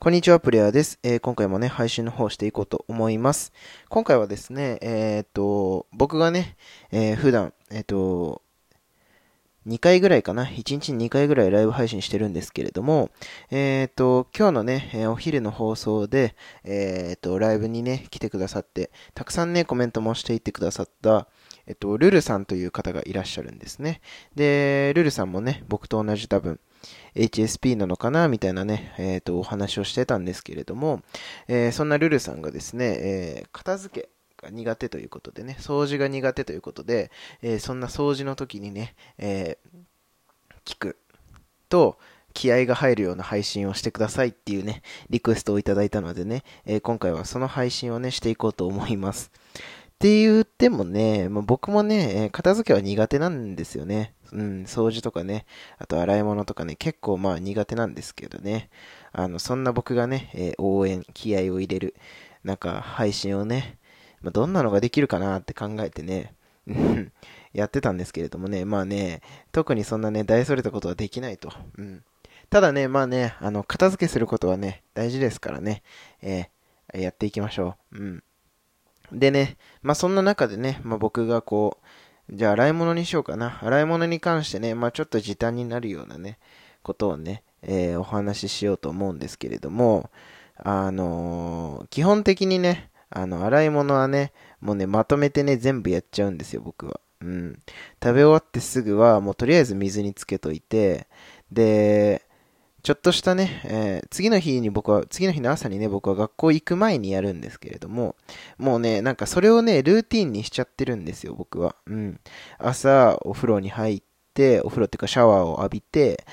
こんにちは、プレイヤーです、えー、今回もね、配信の方していこうと思います。今回はですね、えー、っと、僕がね、えー、普段、えっと、2回ぐらいかな？1日2回ぐらいライブ配信してるんですけれども、えっ、と、今日のね、えお昼の放送で、えっ、と、ライブにね、来てくださって、たくさんね、コメントもしていってくださった、えっと、ルルさんという方がいらっしゃるんですね。で、ルルさんもね、僕と同じ多分、HSP なのかなみたいなね、えっ、ー、と、お話をしてたんですけれども、えー、そんなルルさんがですね、えー、片付けが苦手ということでね、掃除が苦手ということで、えそんな掃除の時にね、え聞くと、気合が入るような配信をしてくださいっていうね、リクエストをいただいたのでね、え今回はその配信をね、していこうと思います。って言ってもね、まあ、僕もね、片付けは苦手なんですよね。うん、掃除とかね、あと洗い物とかね、結構まあ苦手なんですけどね。あの、そんな僕がね、えー、応援、気合を入れる、なんか配信をね、まあ、どんなのができるかなって考えてね、やってたんですけれどもね、まあね、特にそんなね、大それたことはできないと。うん。ただね、まあね、あの、片付けすることはね、大事ですからね、えー、やっていきましょう。うん。でね、まあそんな中でね、まあ僕がこう、じゃあ洗い物にしようかな。洗い物に関してね、まあちょっと時短になるようなね、ことをね、えー、お話ししようと思うんですけれども、あのー、基本的にね、あの、洗い物はね、もうね、まとめてね、全部やっちゃうんですよ、僕は。うん。食べ終わってすぐは、もうとりあえず水につけといて、で、ちょっとしたね、えー、次の日に僕は、次の日の朝にね、僕は学校行く前にやるんですけれども、もうね、なんかそれをね、ルーティンにしちゃってるんですよ、僕は。うん。朝、お風呂に入って、お風呂っていうかシャワーを浴びて、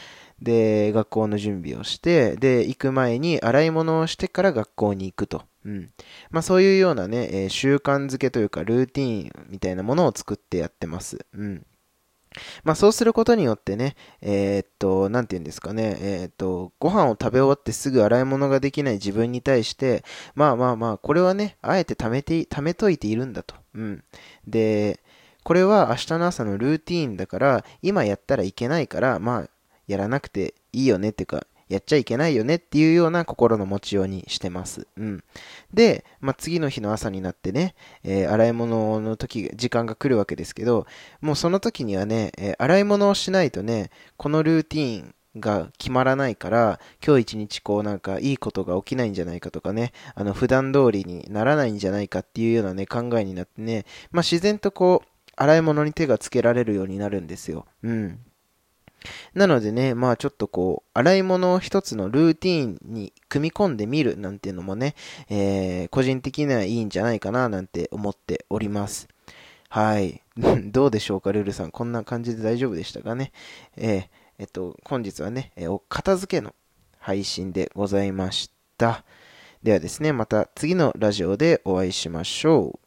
で、学校の準備をして、で、行く前に洗い物をしてから学校に行くと。うん。まあそういうようなね、えー、習慣づけというか、ルーティンみたいなものを作ってやってます。うん。まあそうすることによってね、えー、っと、なんて言うんですかね、えー、っと、ご飯を食べ終わってすぐ洗い物ができない自分に対して、まあまあまあ、これはね、あえて貯めて、貯めといているんだと。うん。で、これは明日の朝のルーティーンだから、今やったらいけないから、まあ、やらなくていいよねっていうか、やっちゃいけないよねっていうような心の持ちようにしてます。うん。で、まあ、次の日の朝になってね、えー、洗い物の時、時間が来るわけですけど、もうその時にはね、えー、洗い物をしないとね、このルーティーンが決まらないから、今日一日こうなんかいいことが起きないんじゃないかとかね、あの普段通りにならないんじゃないかっていうようなね、考えになってね、まあ自然とこう、洗い物に手がつけられるようになるんですよ。うん。なのでね、まあちょっとこう、洗い物を一つのルーティーンに組み込んでみるなんていうのもね、えー、個人的にはいいんじゃないかななんて思っております。はい。どうでしょうか、ルルさん。こんな感じで大丈夫でしたかね？えー、えっと、本日はね、えー、お片付けの配信でございました。ではですね、また次のラジオでお会いしましょう。